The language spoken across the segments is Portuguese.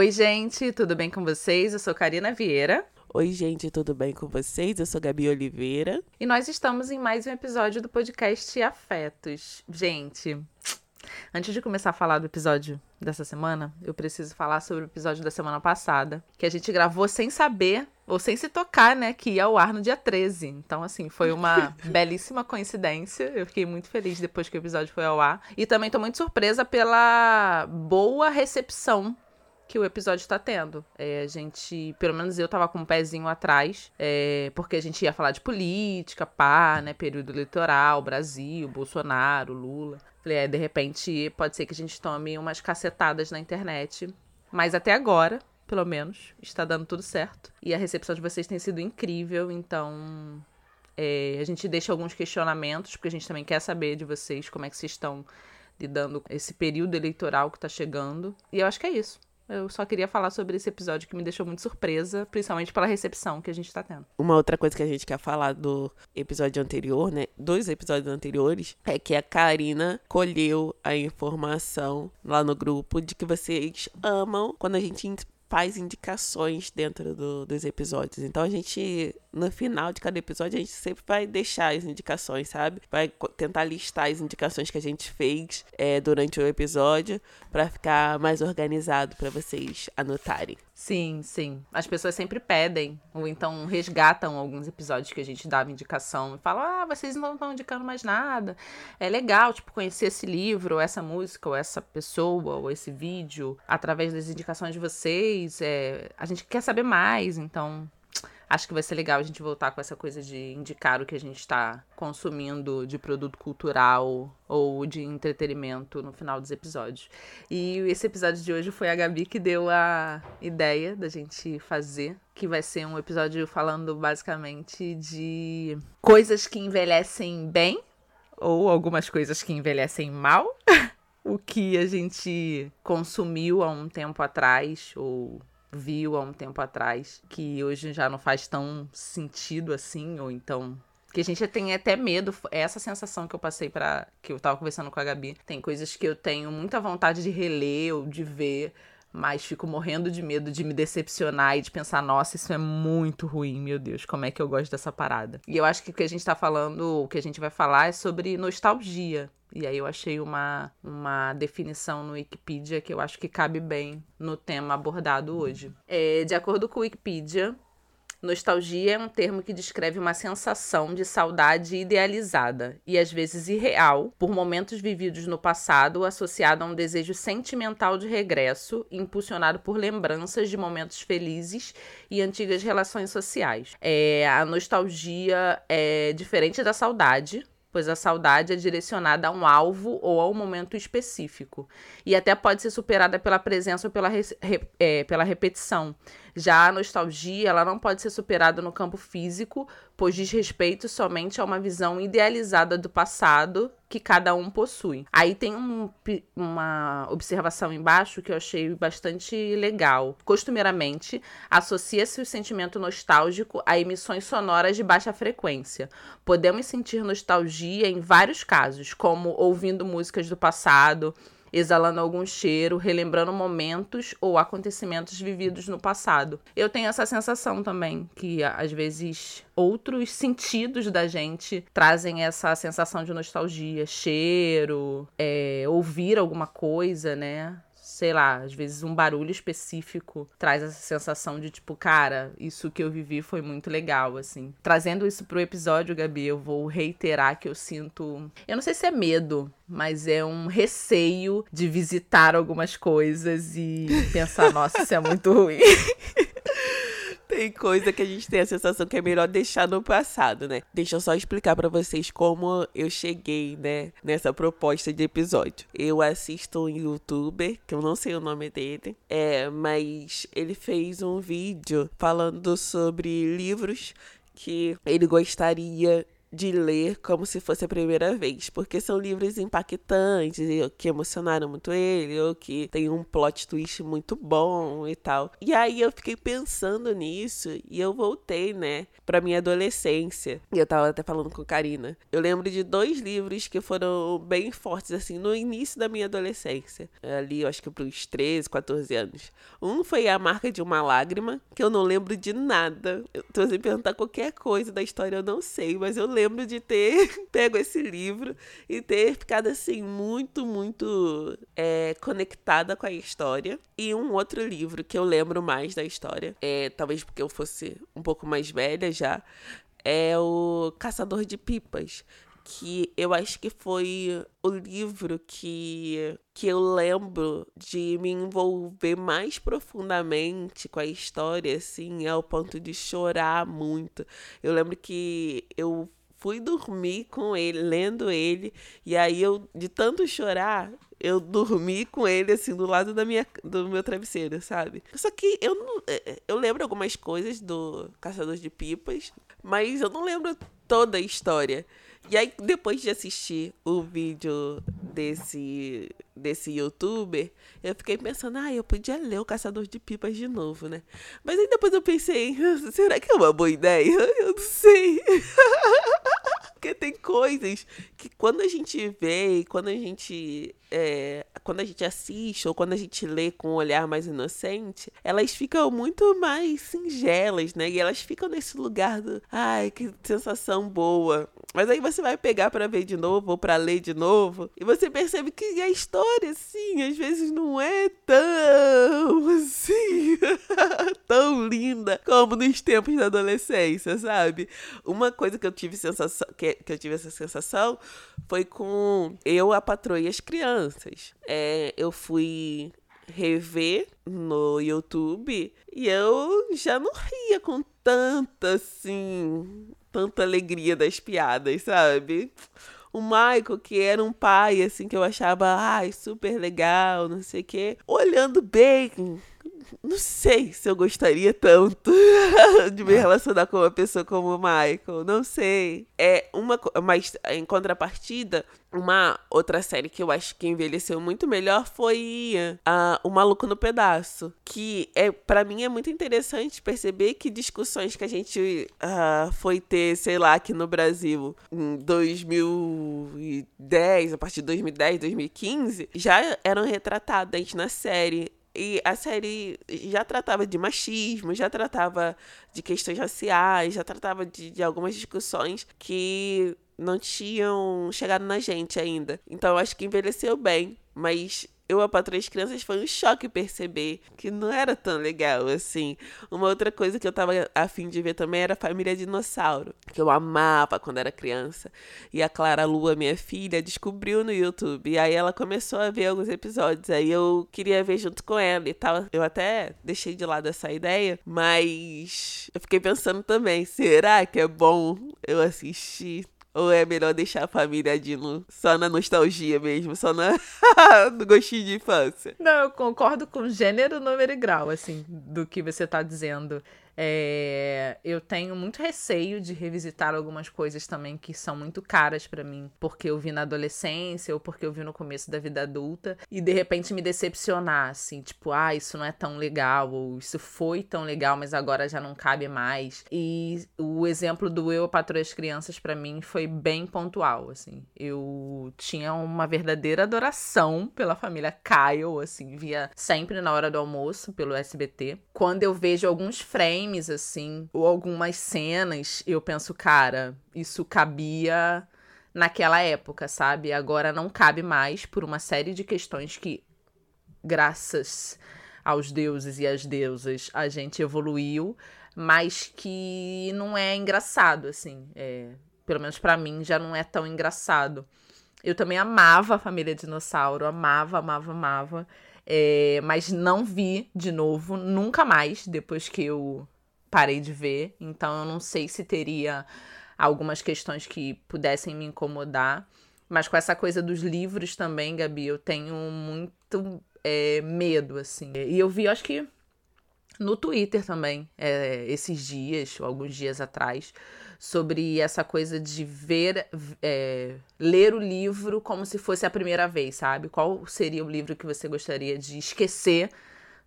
Oi, gente, tudo bem com vocês? Eu sou Karina Vieira. Oi, gente, tudo bem com vocês? Eu sou Gabi Oliveira. E nós estamos em mais um episódio do podcast Afetos. Gente, antes de começar a falar do episódio dessa semana, eu preciso falar sobre o episódio da semana passada, que a gente gravou sem saber ou sem se tocar, né, que ia ao ar no dia 13. Então, assim, foi uma belíssima coincidência. Eu fiquei muito feliz depois que o episódio foi ao ar. E também tô muito surpresa pela boa recepção que o episódio está tendo. É, a gente, pelo menos eu tava com um pezinho atrás, é, porque a gente ia falar de política, pá, né? Período eleitoral, Brasil, Bolsonaro, Lula. Falei, é, de repente pode ser que a gente tome umas cacetadas na internet. Mas até agora, pelo menos, está dando tudo certo. E a recepção de vocês tem sido incrível, então. É, a gente deixa alguns questionamentos, porque a gente também quer saber de vocês como é que vocês estão lidando com esse período eleitoral que está chegando. E eu acho que é isso. Eu só queria falar sobre esse episódio que me deixou muito surpresa, principalmente pela recepção que a gente tá tendo. Uma outra coisa que a gente quer falar do episódio anterior, né? Dois episódios anteriores, é que a Karina colheu a informação lá no grupo de que vocês amam quando a gente faz indicações dentro do, dos episódios. Então a gente, no final de cada episódio, a gente sempre vai deixar as indicações, sabe? Vai tentar listar as indicações que a gente fez é, durante o episódio para ficar mais organizado para vocês anotarem. Sim, sim. As pessoas sempre pedem, ou então resgatam alguns episódios que a gente dava indicação e falam: ah, vocês não estão indicando mais nada. É legal, tipo, conhecer esse livro, ou essa música, ou essa pessoa, ou esse vídeo, através das indicações de vocês. É... A gente quer saber mais, então acho que vai ser legal a gente voltar com essa coisa de indicar o que a gente está consumindo de produto cultural ou de entretenimento no final dos episódios. E esse episódio de hoje foi a Gabi que deu a ideia da gente fazer, que vai ser um episódio falando basicamente de coisas que envelhecem bem ou algumas coisas que envelhecem mal. o que a gente consumiu há um tempo atrás ou viu há um tempo atrás, que hoje já não faz tão sentido assim, ou então que a gente tem até medo, essa sensação que eu passei para que eu tava conversando com a Gabi. Tem coisas que eu tenho muita vontade de reler ou de ver, mas fico morrendo de medo de me decepcionar e de pensar, nossa, isso é muito ruim, meu Deus, como é que eu gosto dessa parada. E eu acho que o que a gente tá falando, o que a gente vai falar é sobre nostalgia. E aí eu achei uma, uma definição no Wikipedia que eu acho que cabe bem no tema abordado hoje. É, de acordo com o Wikipedia, Nostalgia é um termo que descreve uma sensação de saudade idealizada e às vezes irreal por momentos vividos no passado, associado a um desejo sentimental de regresso, impulsionado por lembranças de momentos felizes e antigas relações sociais. É, a nostalgia é diferente da saudade, pois a saudade é direcionada a um alvo ou a um momento específico, e até pode ser superada pela presença ou pela, re, é, pela repetição. Já a nostalgia, ela não pode ser superada no campo físico, pois diz respeito somente a uma visão idealizada do passado que cada um possui. Aí tem um, uma observação embaixo que eu achei bastante legal. Costumeiramente, associa-se o sentimento nostálgico a emissões sonoras de baixa frequência. Podemos sentir nostalgia em vários casos, como ouvindo músicas do passado, exalando algum cheiro, relembrando momentos ou acontecimentos vividos no passado. Eu tenho essa sensação também, que às vezes outros sentidos da gente trazem essa sensação de nostalgia, cheiro, é, ouvir alguma coisa, né? Sei lá, às vezes um barulho específico traz essa sensação de tipo, cara, isso que eu vivi foi muito legal, assim. Trazendo isso pro episódio, Gabi, eu vou reiterar que eu sinto. Eu não sei se é medo, mas é um receio de visitar algumas coisas e pensar, nossa, isso é muito ruim. Tem coisa que a gente tem a sensação que é melhor deixar no passado, né? Deixa eu só explicar para vocês como eu cheguei, né, nessa proposta de episódio. Eu assisto um youtuber, que eu não sei o nome dele, é, mas ele fez um vídeo falando sobre livros que ele gostaria de ler como se fosse a primeira vez, porque são livros impactantes, que emocionaram muito ele, ou que tem um plot twist muito bom e tal. E aí eu fiquei pensando nisso e eu voltei, né, pra minha adolescência. E eu tava até falando com Karina. Eu lembro de dois livros que foram bem fortes, assim, no início da minha adolescência. Ali, eu acho que pros 13, 14 anos. Um foi A Marca de uma Lágrima, que eu não lembro de nada. Então, se perguntar qualquer coisa da história, eu não sei, mas eu lembro de ter pego esse livro e ter ficado, assim, muito, muito é, conectada com a história. E um outro livro que eu lembro mais da história, é, talvez porque eu fosse um pouco mais velha já, é o Caçador de Pipas, que eu acho que foi o livro que, que eu lembro de me envolver mais profundamente com a história, assim, ao ponto de chorar muito. Eu lembro que eu fui dormir com ele, lendo ele, e aí eu, de tanto chorar, eu dormi com ele assim do lado da minha, do meu travesseiro, sabe? Só que eu não, é, é, eu lembro algumas coisas do Caçador de Pipas, mas eu não lembro toda a história. E aí, depois de assistir o vídeo desse, desse youtuber, eu fiquei pensando, ah, eu podia ler o Caçador de Pipas de novo, né? Mas aí depois eu pensei, será que é uma boa ideia? Eu não sei. Porque tem coisas que quando a gente vê e quando a gente. É, quando a gente assiste ou quando a gente lê com um olhar mais inocente, elas ficam muito mais singelas, né? E elas ficam nesse lugar do. Ai, que sensação boa. Mas aí você vai pegar para ver de novo ou para ler de novo e você percebe que a história, assim, às vezes não é tão assim, tão linda como nos tempos da adolescência, sabe? Uma coisa que eu tive sensação, que, que eu tive essa sensação foi com eu, a patroa e as crianças. É, eu fui rever no YouTube e eu já não ria com tanta assim tanta alegria das piadas, sabe? O Michael, que era um pai, assim, que eu achava, ai, super legal, não sei o quê. Olhando bem, não sei se eu gostaria tanto de me relacionar com uma pessoa como o Michael. Não sei. É uma. Mas em contrapartida, uma outra série que eu acho que envelheceu muito melhor foi uh, O Maluco no Pedaço. Que é para mim é muito interessante perceber que discussões que a gente uh, foi ter, sei lá, aqui no Brasil em 2010, a partir de 2010, 2015, já eram retratadas na série. E a série já tratava de machismo, já tratava de questões raciais, já tratava de, de algumas discussões que não tinham chegado na gente ainda. Então eu acho que envelheceu bem, mas eu, a três crianças, foi um choque perceber que não era tão legal assim. Uma outra coisa que eu tava afim de ver também era a Família Dinossauro, que eu amava quando era criança. E a Clara Lua, minha filha, descobriu no YouTube. E aí ela começou a ver alguns episódios. Aí eu queria ver junto com ela e tal. Eu até deixei de lado essa ideia, mas eu fiquei pensando também: será que é bom eu assistir? Ou é melhor deixar a família Dino só na nostalgia mesmo, só na... no gostinho de infância? Não, eu concordo com gênero, número e grau, assim, do que você tá dizendo. É, eu tenho muito receio de revisitar algumas coisas também que são muito caras para mim, porque eu vi na adolescência ou porque eu vi no começo da vida adulta e de repente me decepcionar, assim, tipo, ah, isso não é tão legal, ou isso foi tão legal, mas agora já não cabe mais. E o exemplo do Eu, Patroa as Crianças, para mim, foi bem pontual, assim. Eu tinha uma verdadeira adoração pela família Kyle, assim, via sempre na hora do almoço pelo SBT. Quando eu vejo alguns frames assim, ou algumas cenas, eu penso, cara, isso cabia naquela época, sabe? Agora não cabe mais por uma série de questões que, graças aos deuses e às deusas, a gente evoluiu, mas que não é engraçado, assim. É, pelo menos para mim já não é tão engraçado. Eu também amava a família dinossauro, amava, amava, amava. É, mas não vi de novo, nunca mais, depois que eu parei de ver, então eu não sei se teria algumas questões que pudessem me incomodar. Mas com essa coisa dos livros também, Gabi, eu tenho muito é, medo, assim. E eu vi, acho que no Twitter também, é, esses dias, ou alguns dias atrás, sobre essa coisa de ver, é, ler o livro como se fosse a primeira vez, sabe? Qual seria o livro que você gostaria de esquecer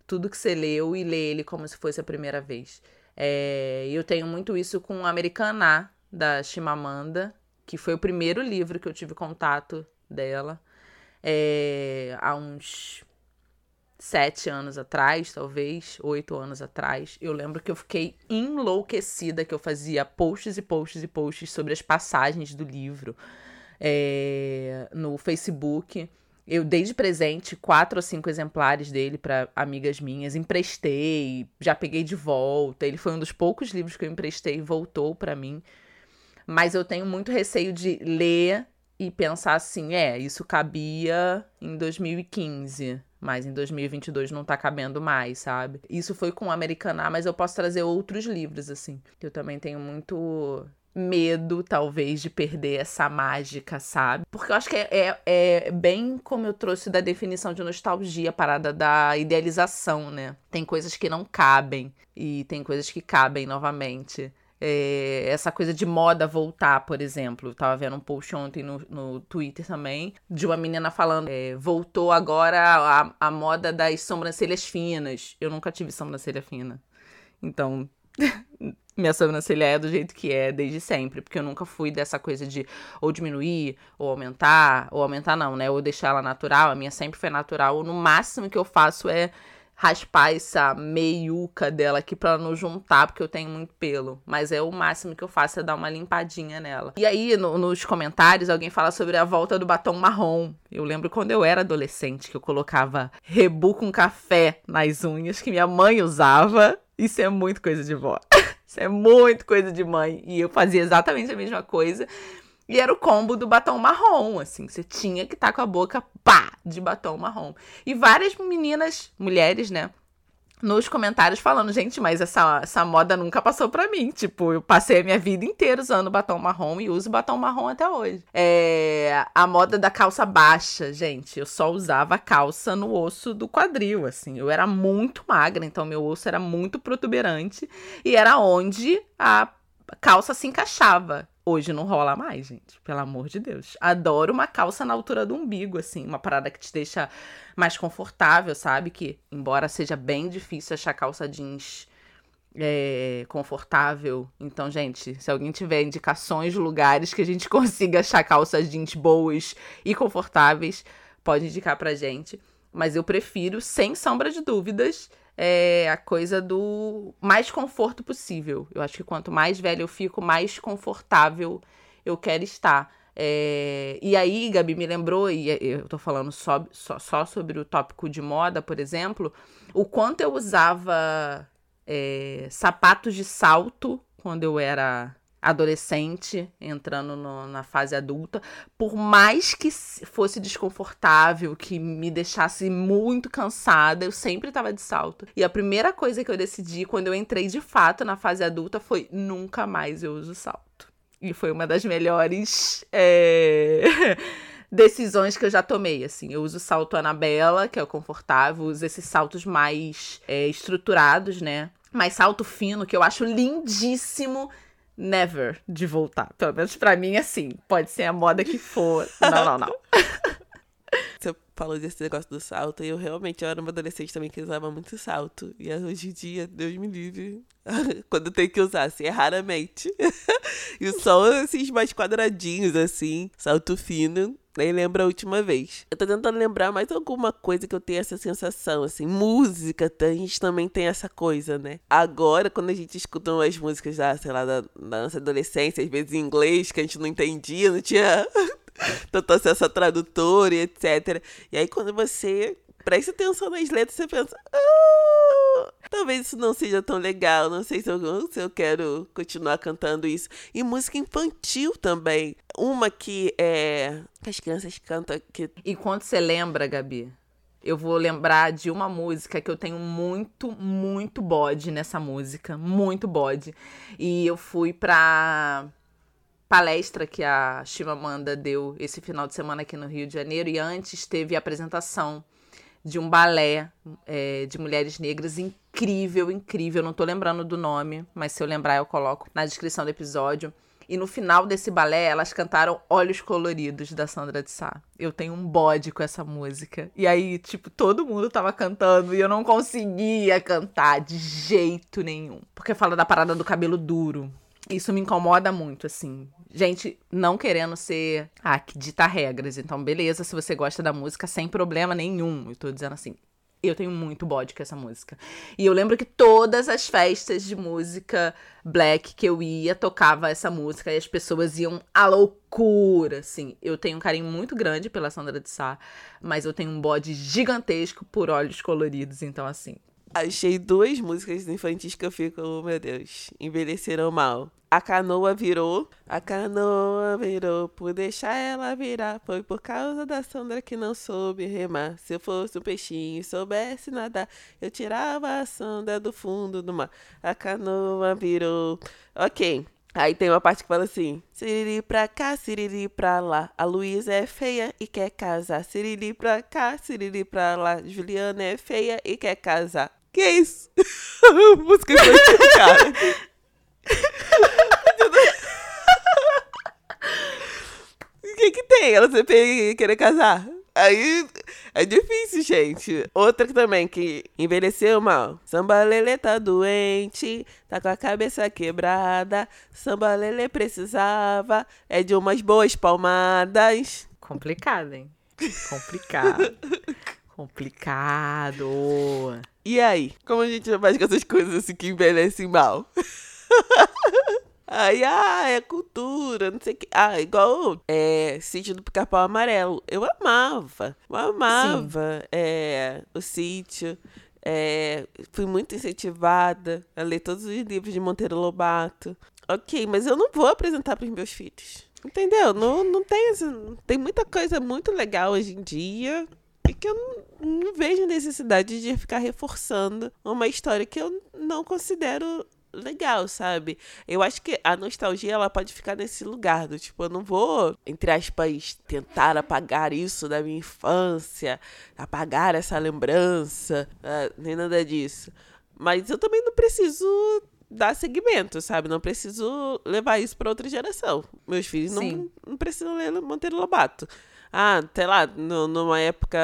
tudo que você leu e ler ele como se fosse a primeira vez? É, eu tenho muito isso com Americaná, da Chimamanda, que foi o primeiro livro que eu tive contato dela é, há uns sete anos atrás, talvez, oito anos atrás. Eu lembro que eu fiquei enlouquecida, que eu fazia posts e posts e posts sobre as passagens do livro é, no Facebook. Eu dei de presente quatro ou cinco exemplares dele para amigas minhas, emprestei, já peguei de volta. Ele foi um dos poucos livros que eu emprestei e voltou para mim. Mas eu tenho muito receio de ler e pensar assim, é, isso cabia em 2015, mas em 2022 não tá cabendo mais, sabe? Isso foi com o Americaná, mas eu posso trazer outros livros, assim. Eu também tenho muito medo, talvez, de perder essa mágica, sabe? Porque eu acho que é, é, é, bem como eu trouxe da definição de nostalgia, a parada da idealização, né? Tem coisas que não cabem e tem coisas que cabem novamente é, essa coisa de moda voltar, por exemplo. Eu tava vendo um post ontem no, no Twitter também, de uma menina falando, é, voltou agora a, a moda das sobrancelhas finas. Eu nunca tive sobrancelha fina. Então, minha sobrancelha é do jeito que é desde sempre, porque eu nunca fui dessa coisa de ou diminuir, ou aumentar, ou aumentar não, né? Ou deixar ela natural. A minha sempre foi natural. No máximo que eu faço é raspar essa meiuca dela aqui pra não juntar, porque eu tenho muito pelo. Mas é o máximo que eu faço é dar uma limpadinha nela. E aí, no, nos comentários, alguém fala sobre a volta do batom marrom. Eu lembro quando eu era adolescente que eu colocava rebu com café nas unhas que minha mãe usava. Isso é muito coisa de vó. Isso é muito coisa de mãe. E eu fazia exatamente a mesma coisa. E era o combo do batom marrom, assim. Você tinha que estar tá com a boca pá de batom marrom. E várias meninas, mulheres, né? Nos comentários falando, gente, mas essa, essa moda nunca passou pra mim. Tipo, eu passei a minha vida inteira usando batom marrom e uso batom marrom até hoje. É, a moda da calça baixa, gente. Eu só usava calça no osso do quadril, assim. Eu era muito magra, então meu osso era muito protuberante. E era onde a calça se encaixava. Hoje não rola mais, gente. Pelo amor de Deus. Adoro uma calça na altura do umbigo, assim. Uma parada que te deixa mais confortável, sabe? Que, embora seja bem difícil achar calça jeans é, confortável. Então, gente, se alguém tiver indicações de lugares que a gente consiga achar calças jeans boas e confortáveis, pode indicar pra gente. Mas eu prefiro, sem sombra de dúvidas, é a coisa do mais conforto possível. Eu acho que quanto mais velho eu fico, mais confortável eu quero estar. É, e aí, Gabi me lembrou, e eu tô falando só, só, só sobre o tópico de moda, por exemplo, o quanto eu usava é, sapatos de salto quando eu era adolescente, entrando no, na fase adulta, por mais que fosse desconfortável, que me deixasse muito cansada, eu sempre estava de salto. E a primeira coisa que eu decidi quando eu entrei de fato na fase adulta foi nunca mais eu uso salto. E foi uma das melhores. É... decisões que eu já tomei, assim. Eu uso salto Anabela, que é o confortável, uso esses saltos mais é, estruturados, né? Mais salto fino, que eu acho lindíssimo never de voltar. Pelo menos pra mim, assim. Pode ser a moda que for. Não, não, não. Você falou desse negócio do salto, e eu realmente eu era uma adolescente também que usava muito salto. E hoje em dia, Deus me livre. Quando tem que usar, assim, é raramente. e só esses mais quadradinhos, assim, salto fino. Nem lembro a última vez. Eu tô tentando lembrar mais alguma coisa que eu tenho essa sensação, assim. Música, a gente também tem essa coisa, né? Agora, quando a gente escuta umas músicas da, sei lá, da, da nossa adolescência, às vezes em inglês, que a gente não entendia, não tinha tanto acesso a tradutor e etc. E aí, quando você presta atenção nas letras, você pensa. Ah, talvez isso não seja tão legal. Não sei se eu, se eu quero continuar cantando isso. E música infantil também. Uma que é. que as crianças cantam. Que... Enquanto você lembra, Gabi, eu vou lembrar de uma música que eu tenho muito, muito bode nessa música. Muito bode. E eu fui pra palestra que a Chimamanda deu esse final de semana aqui no Rio de Janeiro e antes teve a apresentação de um balé é, de mulheres negras incrível, incrível. Não tô lembrando do nome, mas se eu lembrar eu coloco na descrição do episódio. E no final desse balé, elas cantaram Olhos Coloridos, da Sandra de Sá. Eu tenho um bode com essa música. E aí, tipo, todo mundo tava cantando e eu não conseguia cantar de jeito nenhum. Porque fala da parada do cabelo duro. Isso me incomoda muito, assim. Gente, não querendo ser, ah, que dita regras. Então, beleza, se você gosta da música, sem problema nenhum. Eu tô dizendo assim, eu tenho muito bode com essa música. E eu lembro que todas as festas de música black que eu ia, tocava essa música e as pessoas iam à loucura, assim. Eu tenho um carinho muito grande pela Sandra de Sá, mas eu tenho um bode gigantesco por olhos coloridos, então assim. Achei duas músicas infantis que eu fico, oh, meu Deus, envelheceram mal a canoa virou, a canoa virou, por deixar ela virar. Foi por causa da Sandra que não soube remar. Se eu fosse um peixinho e soubesse nadar, eu tirava a Sandra do fundo do mar. A canoa virou. Ok. Aí tem uma parte que fala assim: Siriri pra cá, Siriri pra lá. A Luísa é feia e quer casar. Siriri pra cá, Siriri pra lá. Juliana é feia e quer casar. Que isso? Música infantil, cara. O que que tem ela sempre querer casar? Aí é difícil, gente. Outra também que envelheceu mal. Samba Lele tá doente, tá com a cabeça quebrada. Samba Lele precisava é de umas boas palmadas. Complicado, hein? Complicado. Complicado. E aí? Como a gente faz com essas coisas assim que envelhecem mal? Aí, ah, é cultura, não sei o que. Ah, igual é, Sítio do Pica-Pau Amarelo. Eu amava, eu amava é, o sítio. É, fui muito incentivada a ler todos os livros de Monteiro Lobato. Ok, mas eu não vou apresentar para os meus filhos. Entendeu? Não, não tem, tem muita coisa muito legal hoje em dia e que eu não, não vejo necessidade de ficar reforçando uma história que eu não considero legal, sabe? Eu acho que a nostalgia ela pode ficar nesse lugar do tipo, eu não vou, entre aspas, tentar apagar isso da minha infância, apagar essa lembrança, uh, nem nada disso. Mas eu também não preciso dar segmento, sabe? Não preciso levar isso para outra geração. Meus filhos não, não precisam ler Monteiro Lobato. Ah, sei lá, no, numa época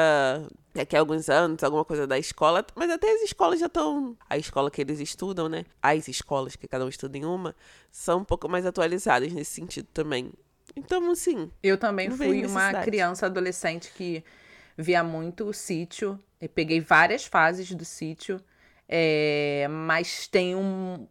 daqui a alguns anos, alguma coisa da escola, mas até as escolas já estão. A escola que eles estudam, né? As escolas, que cada um estuda em uma, são um pouco mais atualizadas nesse sentido também. Então, assim. Eu também fui uma criança adolescente que via muito o sítio. Eu peguei várias fases do sítio. É, mas tem um,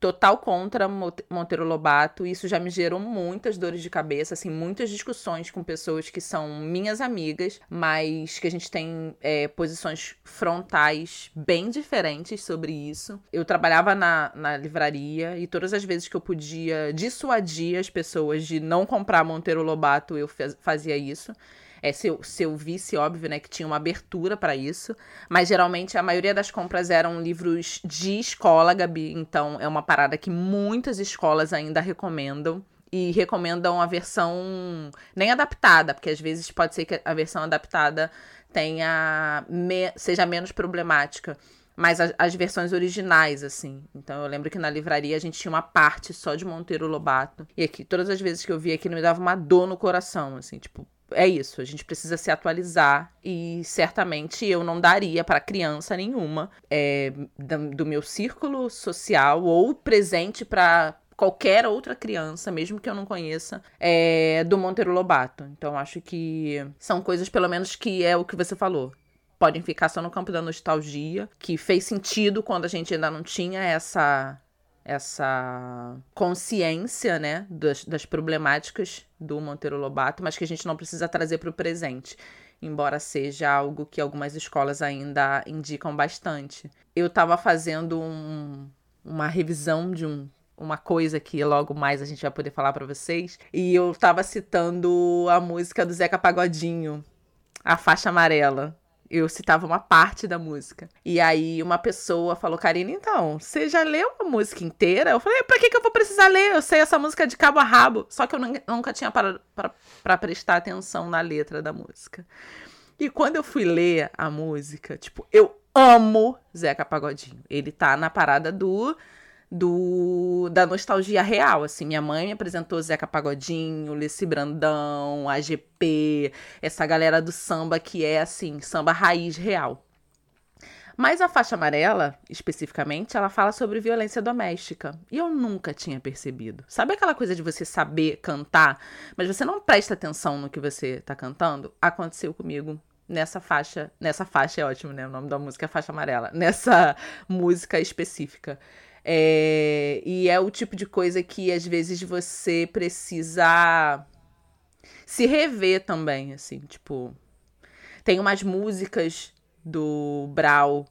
total contra Monteiro Lobato. Isso já me gerou muitas dores de cabeça, assim, muitas discussões com pessoas que são minhas amigas, mas que a gente tem é, posições frontais bem diferentes sobre isso. Eu trabalhava na, na livraria e todas as vezes que eu podia dissuadir as pessoas de não comprar Monteiro Lobato, eu fazia isso. É, se, eu, se eu visse, óbvio, né, que tinha uma abertura para isso. Mas geralmente a maioria das compras eram livros de escola, Gabi. Então é uma parada que muitas escolas ainda recomendam. E recomendam a versão nem adaptada, porque às vezes pode ser que a versão adaptada tenha me, seja menos problemática mas as, as, versões originais, assim. Então eu lembro que na livraria a gente tinha uma parte só de Monteiro Lobato. E aqui, todas as vezes que eu via aquilo, me dava uma dor no coração, assim, tipo, é isso, a gente precisa se atualizar e certamente eu não daria para criança nenhuma é, do, meu círculo social ou presente para qualquer outra criança, mesmo que eu não conheça, é, do Monteiro Lobato. Então acho que são coisas, pelo menos, que é o que você falou. Podem ficar só no campo da nostalgia, que fez sentido quando a gente ainda não tinha essa essa consciência, né, das, das problemáticas do Monteiro Lobato, mas que a gente não precisa trazer para o presente, embora seja algo que algumas escolas ainda indicam bastante. Eu estava fazendo um, uma revisão de um, uma coisa que logo mais a gente vai poder falar para vocês, e eu estava citando a música do Zeca Pagodinho, a faixa amarela eu citava uma parte da música. E aí uma pessoa falou, Karina, então, você já leu a música inteira? Eu falei, pra que, que eu vou precisar ler? Eu sei essa música de cabo a rabo. Só que eu nunca tinha parado pra, prestar atenção na letra da música. E quando eu fui ler a música, tipo, eu amo Zeca Pagodinho. Ele tá na parada do do da nostalgia real, assim. Minha mãe me apresentou Zeca Pagodinho, Leci Brandão, AGP, essa galera do samba que é assim, samba raiz real. Mas a faixa amarela, especificamente, ela fala sobre violência doméstica. E eu nunca tinha percebido. Sabe aquela coisa de você saber cantar, mas você não presta atenção no que você tá cantando? Aconteceu comigo nessa faixa. Nessa faixa é ótimo, né? O nome da música é faixa amarela. Nessa música específica. É, e é o tipo de coisa que às vezes você precisa se rever também, assim, tipo. Tem umas músicas do Brau,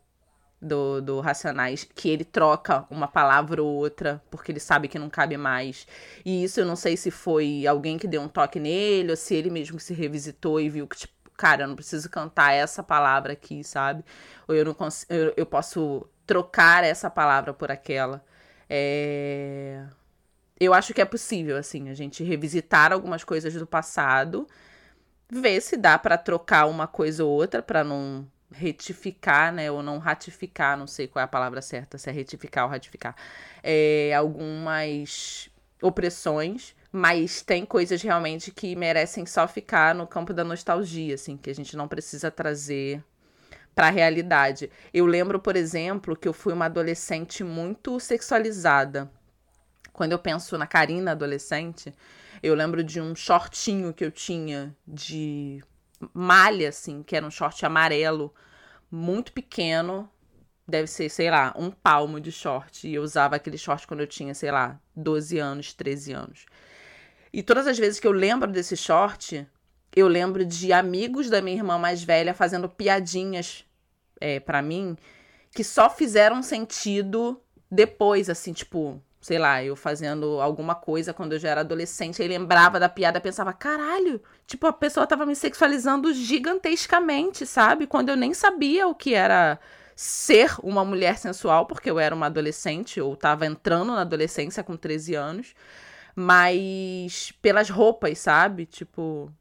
do, do Racionais, que ele troca uma palavra ou outra, porque ele sabe que não cabe mais. E isso eu não sei se foi alguém que deu um toque nele, ou se ele mesmo se revisitou e viu que, tipo, cara, eu não preciso cantar essa palavra aqui, sabe? Ou eu não consigo, eu, eu posso trocar essa palavra por aquela. É... Eu acho que é possível, assim, a gente revisitar algumas coisas do passado, ver se dá para trocar uma coisa ou outra para não retificar, né, ou não ratificar, não sei qual é a palavra certa, se é retificar ou ratificar, é, algumas opressões, mas tem coisas realmente que merecem só ficar no campo da nostalgia, assim, que a gente não precisa trazer para a realidade. Eu lembro, por exemplo, que eu fui uma adolescente muito sexualizada. Quando eu penso na Karina adolescente, eu lembro de um shortinho que eu tinha de malha, assim, que era um short amarelo, muito pequeno. Deve ser, sei lá, um palmo de short. E eu usava aquele short quando eu tinha, sei lá, 12 anos, 13 anos. E todas as vezes que eu lembro desse short, eu lembro de amigos da minha irmã mais velha fazendo piadinhas é, para mim que só fizeram sentido depois, assim, tipo, sei lá, eu fazendo alguma coisa quando eu já era adolescente, aí lembrava da piada, pensava, caralho, tipo, a pessoa tava me sexualizando gigantescamente, sabe? Quando eu nem sabia o que era ser uma mulher sensual, porque eu era uma adolescente, ou tava entrando na adolescência com 13 anos, mas pelas roupas, sabe? Tipo,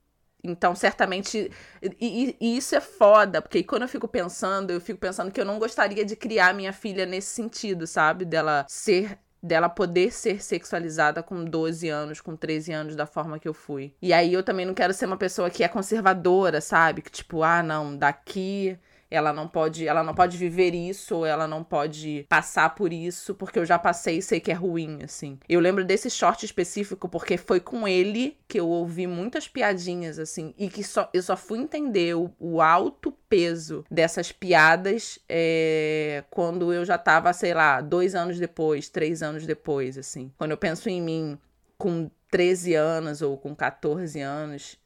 então, certamente. E, e, isso é foda, porque quando eu fico pensando, eu fico pensando que eu não gostaria de criar minha filha nesse sentido, sabe? Dela ser dela poder ser sexualizada com 12 anos, com 13 anos, da forma que eu fui. E aí eu também não quero ser uma pessoa que é conservadora, sabe? Que tipo, ah, não, daqui ela não pode, ela não pode viver isso, ela não pode passar por isso, porque eu já passei e sei que é ruim, assim. Eu lembro desse short específico porque foi com ele que eu ouvi muitas piadinhas, assim, e que só, eu só fui entender o, o alto peso dessas piadas é, quando eu já tava, sei lá, dois anos depois, três anos depois, assim. Quando eu penso em mim com 13 anos ou com 14 anos,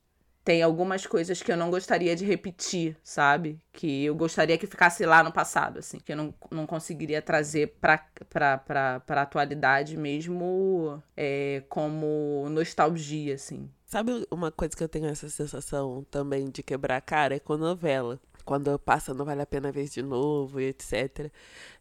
tem algumas coisas que eu não gostaria de repetir, sabe? Que eu gostaria que ficasse lá no passado, assim. Que eu não, não conseguiria trazer pra, pra, pra, pra atualidade mesmo é, como nostalgia, assim. Sabe uma coisa que eu tenho essa sensação também de quebrar a cara? É com novela. Quando passa Não Vale a Pena Ver de Novo e etc.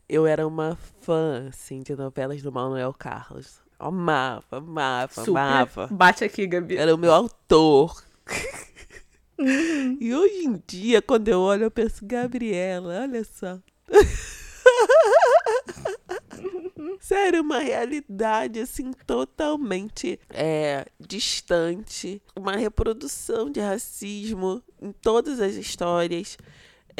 Eu era uma fã, assim, de novelas do Manuel Carlos. Amava, amava, Super. amava. Bate aqui, Gabi. Era o meu autor e hoje em dia, quando eu olho, eu penso, Gabriela, olha só. Sério, uma realidade assim totalmente é, distante, uma reprodução de racismo em todas as histórias.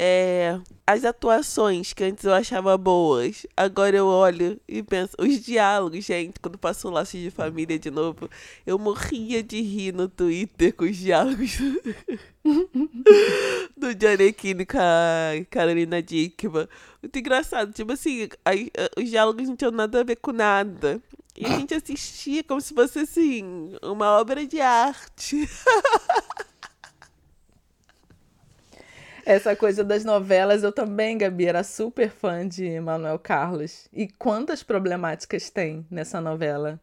É, as atuações que antes eu achava boas, agora eu olho e penso. Os diálogos, gente, quando passou o laço de família de novo, eu morria de rir no Twitter com os diálogos do Johnny Keane com a Carolina Dickman. Muito engraçado, tipo assim, aí, os diálogos não tinham nada a ver com nada. E a gente assistia como se fosse assim, uma obra de arte. Essa coisa das novelas, eu também, Gabi, era super fã de Manuel Carlos. E quantas problemáticas tem nessa novela?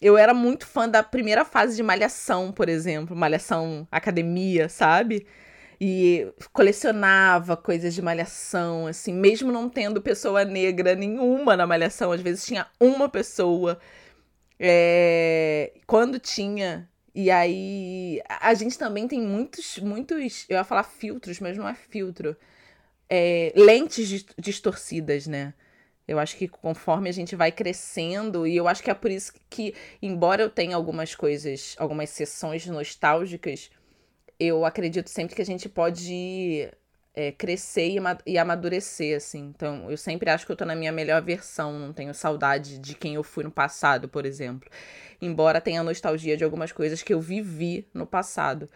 Eu era muito fã da primeira fase de Malhação, por exemplo, Malhação Academia, sabe? E colecionava coisas de Malhação, assim, mesmo não tendo pessoa negra nenhuma na Malhação, às vezes tinha uma pessoa. É... Quando tinha E aí, a gente também tem muitos, muitos, eu ia falar filtros, mas não é filtro, é, lentes distorcidas, né? Eu acho que conforme a gente vai crescendo, e eu acho que é por isso que, embora eu tenha algumas coisas, algumas sessões nostálgicas, eu acredito sempre que a gente pode é, crescer e, amadurecer, assim. Então, eu sempre acho que eu tô na minha melhor versão, não tenho saudade de quem eu fui no passado, por exemplo. Embora tenha nostalgia de algumas coisas que eu vivi no passado.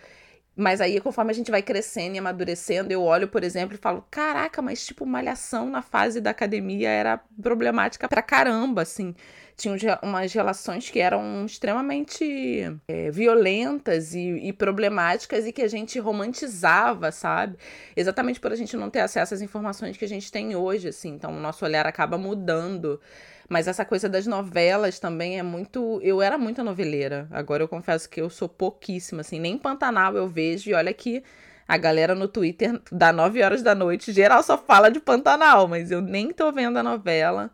Mas aí, conforme a gente vai crescendo e amadurecendo, eu olho, por exemplo, e falo: caraca, mas tipo, malhação na fase da academia era problemática pra caramba, assim. Tinha umas relações que eram extremamente é, violentas e, e, problemáticas e que a gente romantizava, sabe? Exatamente por a gente não ter acesso às informações que a gente tem hoje, assim. Então, o nosso olhar acaba mudando. Mas essa coisa das novelas também é muito. Eu era muito noveleira. Agora eu confesso que eu sou pouquíssima, assim. Nem Pantanal eu vejo. E olha que a galera no Twitter, da 9 horas da noite, geral só fala de Pantanal. Mas eu nem tô vendo a novela.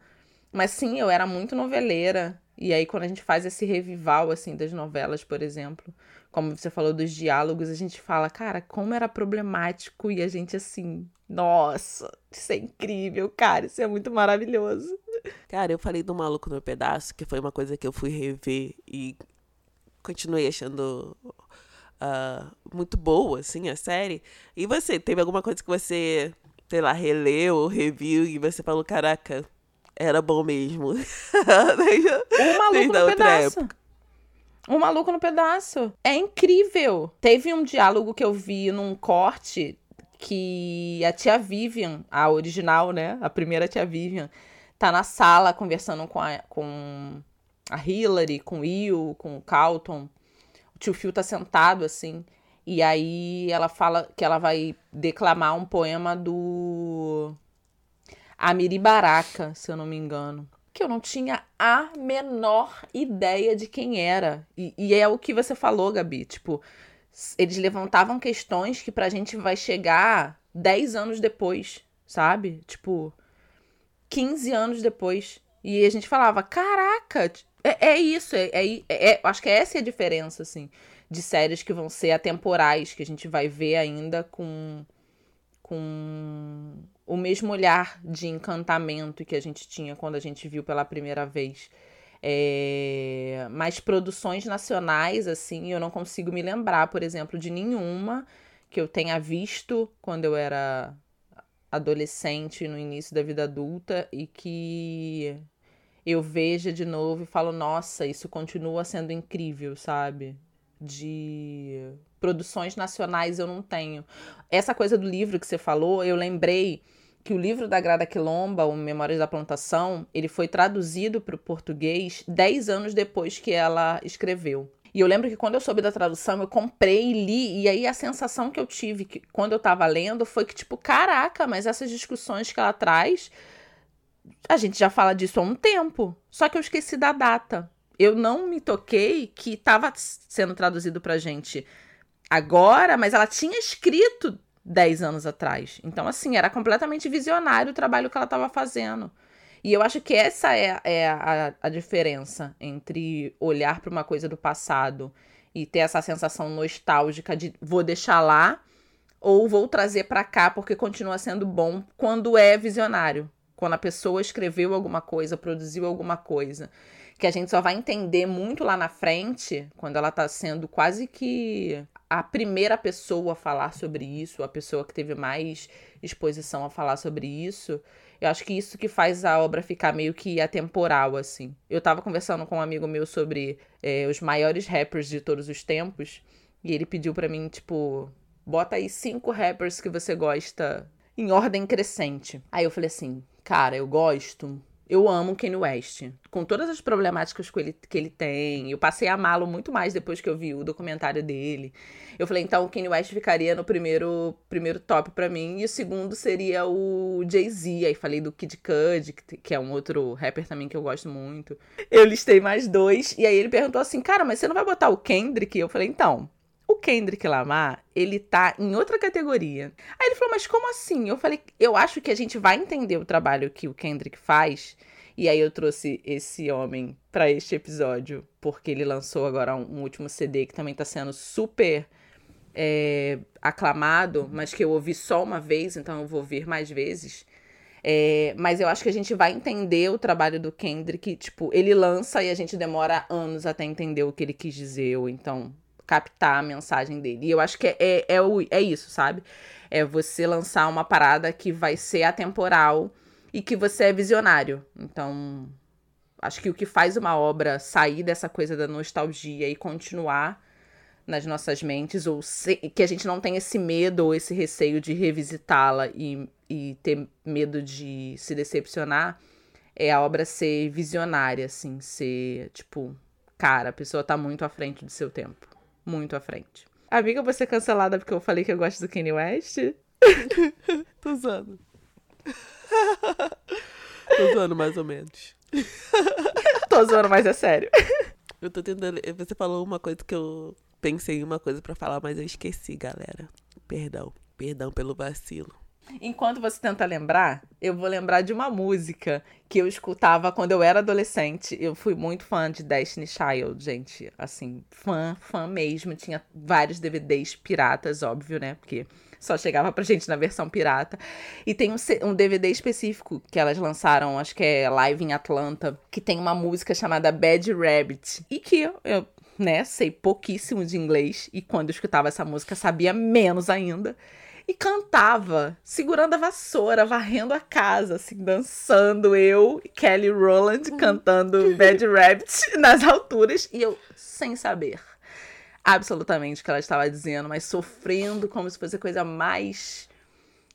Mas sim, eu era muito noveleira. E aí, quando a gente faz esse revival, assim, das novelas, por exemplo, como você falou dos diálogos, a gente fala, cara, como era problemático. E a gente, assim, nossa, isso é incrível, cara, isso é muito maravilhoso. Cara, eu falei do Maluco no Pedaço, que foi uma coisa que eu fui rever e continuei achando uh, muito boa, assim, a série. E você, teve alguma coisa que você, sei lá, releu ou reviu e você falou, caraca, era bom mesmo. o Maluco no Pedaço. Época. O Maluco no Pedaço. É incrível. Teve um diálogo que eu vi num corte que a tia Vivian, a original, né? A primeira tia Vivian, tá na sala conversando com a, com a Hillary, com o Will, com o Calton. O tio Phil tá sentado assim. E aí ela fala que ela vai declamar um poema do Amiri Baraka, se eu não me engano. Que eu não tinha a menor ideia de quem era. E, e é o que você falou, Gabi. Tipo, eles levantavam questões que pra gente vai chegar 10 anos depois, sabe? Tipo, 15 anos depois. E a gente falava, caraca, é, é isso, é, é, é, acho que essa é a diferença, assim, de séries que vão ser atemporais, que a gente vai ver ainda com, com o mesmo olhar de encantamento que a gente tinha quando a gente viu pela primeira vez. É... Mas produções nacionais, assim, eu não consigo me lembrar, por exemplo, de nenhuma que eu tenha visto quando eu era adolescente no início da vida adulta e que eu veja de novo e falo, nossa, isso continua sendo incrível, sabe? De produções nacionais eu não tenho. Essa coisa do livro que você falou, eu lembrei que o livro da Grada Quilomba, o Memórias da Plantação, ele foi traduzido para o português dez anos depois que ela escreveu. E eu lembro que quando eu soube da tradução, eu comprei e li, e aí a sensação que eu tive que, quando eu tava lendo foi que, tipo, caraca, mas essas discussões que ela traz, a gente já fala disso há um tempo. Só que eu esqueci da data. Eu não me toquei que estava sendo traduzido pra gente agora, mas ela tinha escrito 10 anos atrás. Então, assim, era completamente visionário o trabalho que ela estava fazendo. E eu acho que essa é, é a, a diferença entre olhar para uma coisa do passado e ter essa sensação nostálgica de vou deixar lá ou vou trazer para cá porque continua sendo bom quando é visionário, quando a pessoa escreveu alguma coisa, produziu alguma coisa, que a gente só vai entender muito lá na frente, quando ela está sendo quase que a primeira pessoa a falar sobre isso, a pessoa que teve mais exposição a falar sobre isso, eu acho que isso que faz a obra ficar meio que atemporal, assim. Eu tava conversando com um amigo meu sobre é, os maiores rappers de todos os tempos, e ele pediu para mim, tipo, bota aí cinco rappers que você gosta em ordem crescente. Aí eu falei assim, cara, eu gosto eu amo Kanye West. Com todas as problemáticas que ele, que ele tem. Eu passei a amá-lo muito mais depois que eu vi o documentário dele. Eu falei, então o Kanye West ficaria no primeiro, primeiro top para mim. E o segundo seria o Jay-Z. Aí falei do Kid Cudi, que é um outro rapper também que eu gosto muito. Eu listei mais dois. E aí ele perguntou assim, cara, mas você não vai botar o Kendrick? Eu falei, então, o Kendrick Lamar, ele tá em outra categoria. Aí ele falou, mas como assim? Eu falei, eu acho que a gente vai entender o trabalho que o Kendrick faz E aí eu trouxe esse homem para este episódio, porque ele lançou agora um, último CD que também tá sendo super é, aclamado, mas que eu ouvi só uma vez, então eu vou ouvir mais vezes. É, mas eu acho que a gente vai entender o trabalho do Kendrick, tipo, ele lança e a gente demora anos até entender o que ele quis dizer, ou então captar a mensagem dele. E eu acho que é, é, é, o, é isso, sabe? É você lançar uma parada que vai ser atemporal e que você é visionário. Então, acho que o que faz uma obra sair dessa coisa da nostalgia e continuar nas nossas mentes, ou se, que a gente não tenha esse medo ou esse receio de revisitá-la e, e ter medo de se decepcionar, é a obra ser visionária, assim, ser, tipo, cara, a pessoa tá muito à frente do seu tempo. Muito à frente. Amiga, você cancelada porque eu falei que eu gosto do Kanye West? Tô usando. Tô zoando mais ou menos. Tô zoando, mas é sério. Eu tô tentando. Você falou uma coisa que eu pensei em uma coisa para falar, mas eu esqueci, galera. Perdão. Perdão pelo vacilo. Enquanto você tenta lembrar, eu vou lembrar de uma música que eu escutava quando eu era adolescente. Eu fui muito fã de Destiny Child, gente. Assim, fã, fã mesmo. Tinha vários DVDs piratas, óbvio, né? Porque só chegava pra gente na versão pirata. E tem um, um DVD específico que elas lançaram, acho que é Live em Atlanta, que tem uma música chamada Bad Rabbit. E que eu, né, sei pouquíssimo de inglês. E quando eu escutava essa música, sabia menos ainda e cantava, segurando a vassoura, varrendo a casa, assim, dançando eu e Kelly Rowland cantando Bad Rabbit nas alturas e eu sem saber absolutamente o que ela estava dizendo, mas sofrendo como se fosse a coisa mais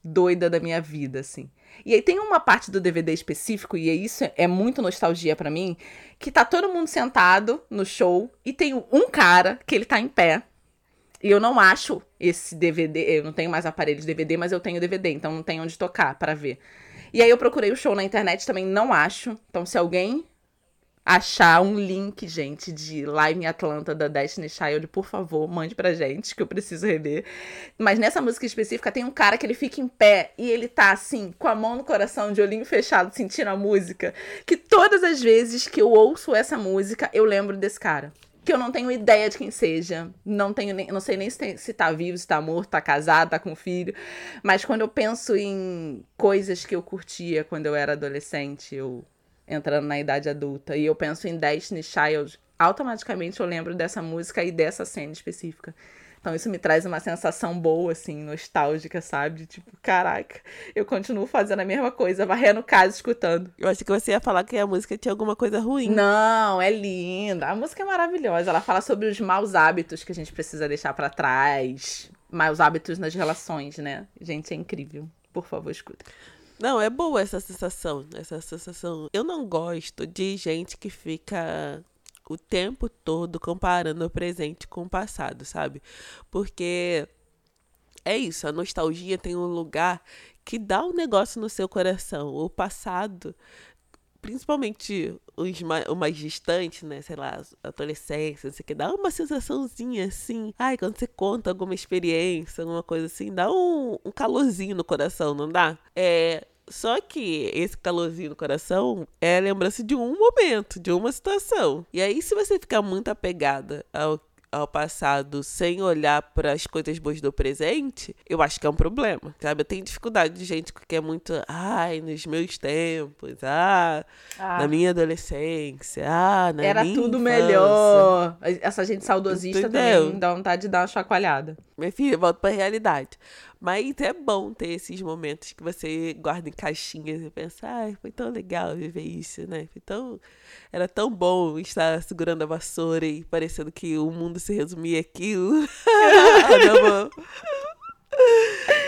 doida da minha vida, assim. E aí tem uma parte do DVD específico, e isso é muito nostalgia para mim, que tá todo mundo sentado no show e tem um cara que ele tá em pé. E eu não acho esse DVD, eu não tenho mais aparelho de DVD, mas eu tenho DVD, então não tem onde tocar para ver. E aí eu procurei o show na internet, também não acho. Então se alguém achar um link, gente, de Live em Atlanta da Destiny Child, por favor, mande pra gente, que eu preciso rever. Mas nessa música específica tem um cara que ele fica em pé e ele tá assim, com a mão no coração, de olhinho fechado, sentindo a música. Que todas as vezes que eu ouço essa música, eu lembro desse cara. Que eu não tenho ideia de quem seja. Não tenho nem, não sei nem se, tem, se tá vivo, se tá morto, tá casado, tá com filho. Mas quando eu penso em coisas que eu curtia quando eu era adolescente, eu entrando na idade adulta, e eu penso em Destiny Child, automaticamente eu lembro dessa música e dessa cena específica. Então isso me traz uma sensação boa, assim, nostálgica, sabe? Tipo, caraca, eu continuo fazendo a mesma coisa, varrendo casa, escutando. Eu achei que você ia falar que a música tinha alguma coisa ruim. Não, é linda. A música é maravilhosa. Ela fala sobre os maus hábitos que a gente precisa deixar para trás. Maus hábitos nas relações, né? Gente, é incrível. Por favor, escuta. Não, é boa essa sensação, essa sensação. Eu não gosto de gente que fica o tempo todo comparando o presente com o passado, sabe? Porque é isso, a nostalgia tem um lugar que dá um negócio no seu coração. O passado principalmente os mais, o mais distante, né? Sei lá, adolescência, não sei o que, dá uma sensaçãozinha assim. Ai, quando você conta alguma experiência, alguma coisa assim, dá um, um calorzinho no coração, não dá? É. Só que esse calorzinho no coração é a lembrança de um momento, de uma situação. E aí, se você ficar muito apegada ao ao passado sem olhar para as coisas boas do presente, eu acho que é um problema, sabe? Eu tenho dificuldade de gente que é muito, ai, nos meus tempos, ah, ah. na minha adolescência, ah, na Era minha tudo infância. melhor. Essa gente saudosista Entendeu? também dá vontade de dar uma chacoalhada. Minha filha, volta pra realidade. Mas é bom ter esses momentos que você guarda em caixinhas e pensa, ai, foi tão legal viver isso, né? Foi tão... Era tão bom estar segurando a vassoura e parecendo que o mundo se resumia aquilo. a, nova...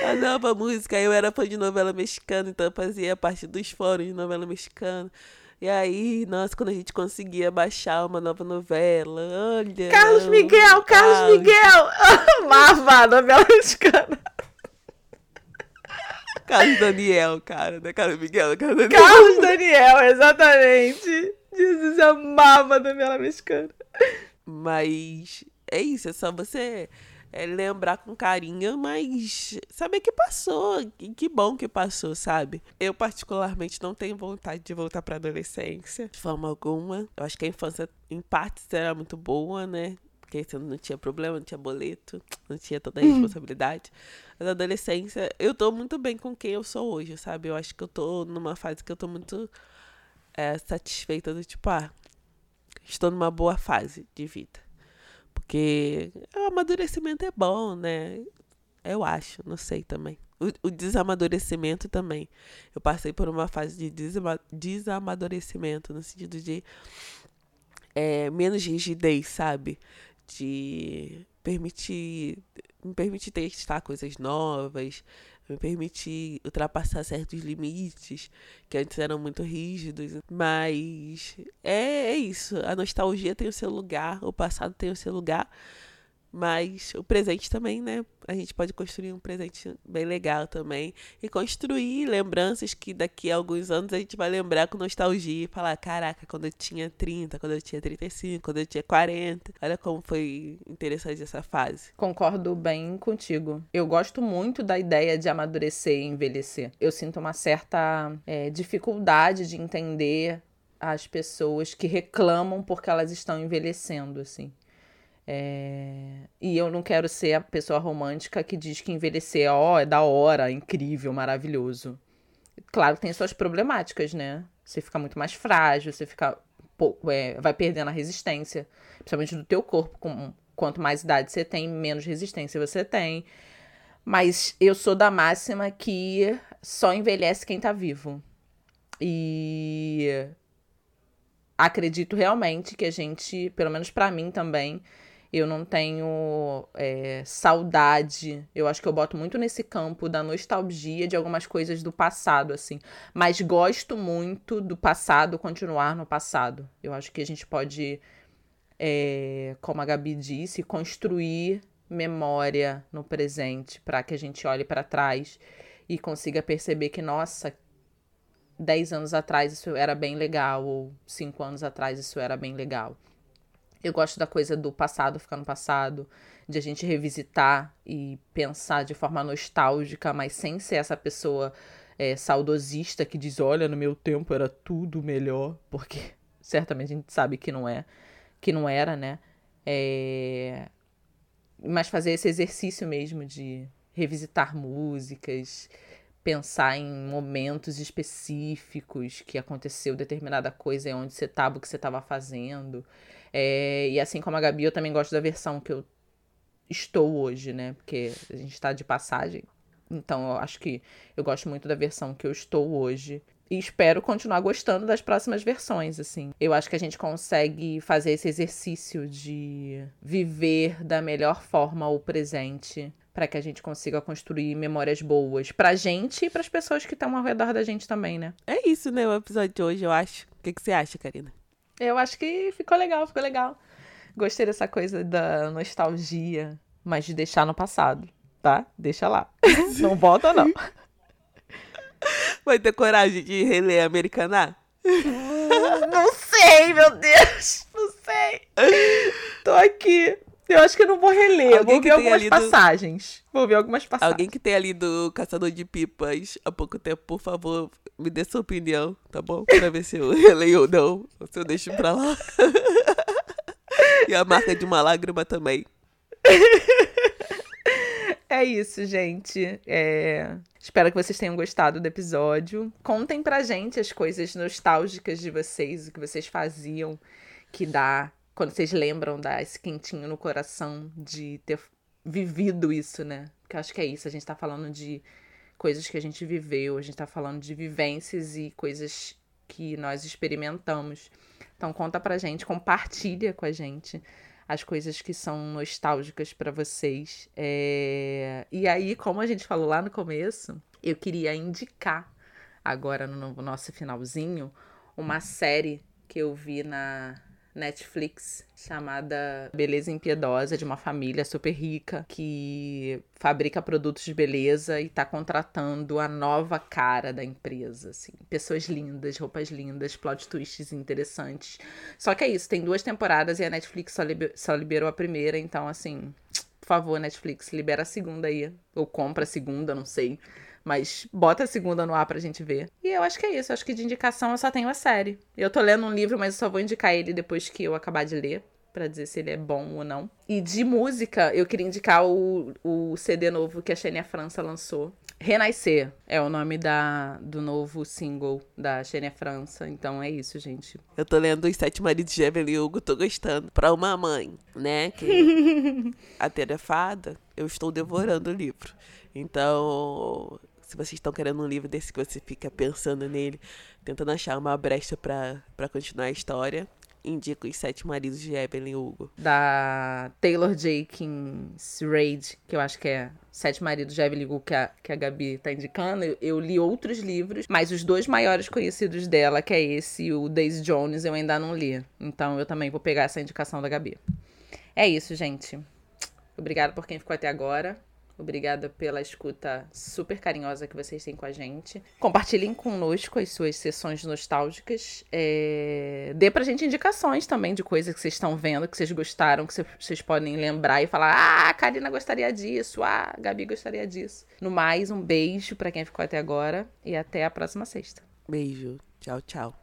a nova música, eu era fã de novela mexicana, então eu fazia parte dos fóruns de novela mexicana. E aí, nossa, quando a gente conseguia baixar uma nova novela, olha. Carlos Miguel, Carlos Carlos. Miguel! Amava a novela mexicana. Carlos Daniel, cara, né? Carlos Miguel, Carlos Daniel. Carlos Daniel, exatamente. Jesus amava a novela mexicana. Mas é isso, é só você é, lembrar com carinho, mas saber que passou, e que bom que passou, sabe? Eu, particularmente, não tenho vontade de voltar pra adolescência, de forma alguma. Eu acho que a infância, em partes, era muito boa, né? Porque você não tinha problema, não tinha boleto, não tinha toda a hum. responsabilidade. Mas na adolescência, eu tô muito bem com quem eu sou hoje, sabe? Eu acho que eu tô numa fase que eu tô muito é, satisfeita do tipo, ah, estou numa boa fase de vida. Porque o amadurecimento é bom, né? Eu acho, não sei também. O, o desamadurecimento também. Eu passei por uma fase de desama desamadurecimento, no sentido de é, menos rigidez, sabe? De permitir, me permitir testar coisas novas, me permitir ultrapassar certos limites que antes eram muito rígidos. Mas é, é isso. A nostalgia tem o seu lugar, o passado tem o seu lugar. Mas o presente também, né? A gente pode construir um presente bem legal também. E construir lembranças que daqui a alguns anos a gente vai lembrar com nostalgia e falar: caraca, quando eu tinha 30, quando eu tinha 35, quando eu tinha 40. Olha como foi interessante essa fase. Concordo bem contigo. Eu gosto muito da ideia de amadurecer e envelhecer. Eu sinto uma certa é, dificuldade de entender as pessoas que reclamam porque elas estão envelhecendo, assim. É... E eu não quero ser a pessoa romântica que diz que envelhecer ó, é da hora, incrível, maravilhoso. Claro que tem suas problemáticas, né? Você fica muito mais frágil, você fica pouco, é, vai perdendo a resistência, principalmente do teu corpo. Com, quanto mais idade você tem, menos resistência você tem. Mas eu sou da máxima que só envelhece quem tá vivo. E acredito realmente que a gente, pelo menos para mim também, eu não tenho é, saudade. Eu acho que eu boto muito nesse campo da nostalgia de algumas coisas do passado, assim. Mas gosto muito do passado continuar no passado. Eu acho que a gente pode, é, como a Gabi disse, construir memória no presente para que a gente olhe para trás e consiga perceber que, nossa, 10 anos atrás isso era bem legal, ou 5 anos atrás isso era bem legal. Eu gosto da coisa do passado ficar no passado, de a gente revisitar e pensar de forma nostálgica, mas sem ser essa pessoa é, saudosista que diz: olha, no meu tempo era tudo melhor, porque certamente a gente sabe que não é, que não era, né? É... Mas fazer esse exercício mesmo de revisitar músicas, pensar em momentos específicos que aconteceu determinada coisa, onde você estava, o que você estava fazendo. É, e assim como a Gabi, eu também gosto da versão que eu estou hoje, né? Porque a gente está de passagem. Então eu acho que eu gosto muito da versão que eu estou hoje. E espero continuar gostando das próximas versões, assim. Eu acho que a gente consegue fazer esse exercício de viver da melhor forma o presente para que a gente consiga construir memórias boas pra gente e para as pessoas que estão ao redor da gente também, né? É isso, né? O episódio de hoje, eu acho. O que, que você acha, Karina? Eu acho que ficou legal, ficou legal. Gostei dessa coisa da nostalgia, mas de deixar no passado, tá? Deixa lá. não volta, não. Vai ter coragem de reler Americaná? não sei, meu Deus. Não sei. Tô aqui. Eu acho que eu não vou reler. Alguém vou ver algumas passagens. Vou ver algumas passagens. Alguém que tenha lido Caçador de Pipas há pouco tempo, por favor, me dê sua opinião, tá bom? Pra ver se eu releio ou não. Ou se eu deixo pra lá. e a marca de uma lágrima também. É isso, gente. É... Espero que vocês tenham gostado do episódio. Contem pra gente as coisas nostálgicas de vocês, o que vocês faziam, que dá quando vocês lembram, dá esse quentinho no coração de ter vivido isso, né? Porque eu acho que é isso, a gente tá falando de coisas que a gente viveu, a gente tá falando de vivências e coisas que nós experimentamos. Então conta pra gente, compartilha com a gente as coisas que são nostálgicas para vocês. É... E aí, como a gente falou lá no começo, eu queria indicar agora no nosso finalzinho uma série que eu vi na Netflix chamada Beleza Impiedosa, de uma família super rica que fabrica produtos de beleza e tá contratando a nova cara da empresa, assim. Pessoas lindas, roupas lindas, plot twists interessantes. Só que é isso, tem duas temporadas e a Netflix só, liber só liberou a primeira, então, assim, favor, Netflix, libera a segunda aí. Ou compra a segunda, não sei. Mas bota a segunda no ar pra gente ver. E eu acho que é isso. Eu acho que de indicação eu só tenho a série. Eu tô lendo um livro, mas eu só vou indicar ele depois que eu acabar de ler. Pra dizer se ele é bom ou não. E de música, eu queria indicar o, o CD novo que a Xenia França lançou. Renascer é o nome da, do novo single da Xenia França. Então é isso, gente. Eu tô lendo Os Sete Maridos de Evelyn Hugo, tô gostando. Pra uma mãe, né? Que atarefada, eu estou devorando o livro. Então, se vocês estão querendo um livro desse que você fica pensando nele, tentando achar uma brecha para continuar a história, indico Os Sete Maridos de Evelyn Hugo. Da Taylor Jenkins Reid, que eu acho que é Sete Maridos de Evelyn Hugo, que a, que a Gabi tá indicando. Eu, eu, li outros livros, mas os dois maiores conhecidos dela, que é esse e o Daisy Jones, eu ainda não li. Então eu também vou pegar essa indicação da Gabi. É isso, gente. Obrigada por quem ficou até agora. Obrigada pela escuta super carinhosa que vocês têm com a gente. Compartilhem conosco as suas sessões nostálgicas. É... Dê pra gente indicações também de coisas que vocês estão vendo, que vocês gostaram, que vocês podem lembrar e falar: ah, a Karina gostaria disso, ah, a Gabi gostaria disso. No mais, um beijo para quem ficou até agora e até a próxima sexta. Beijo. Tchau, tchau.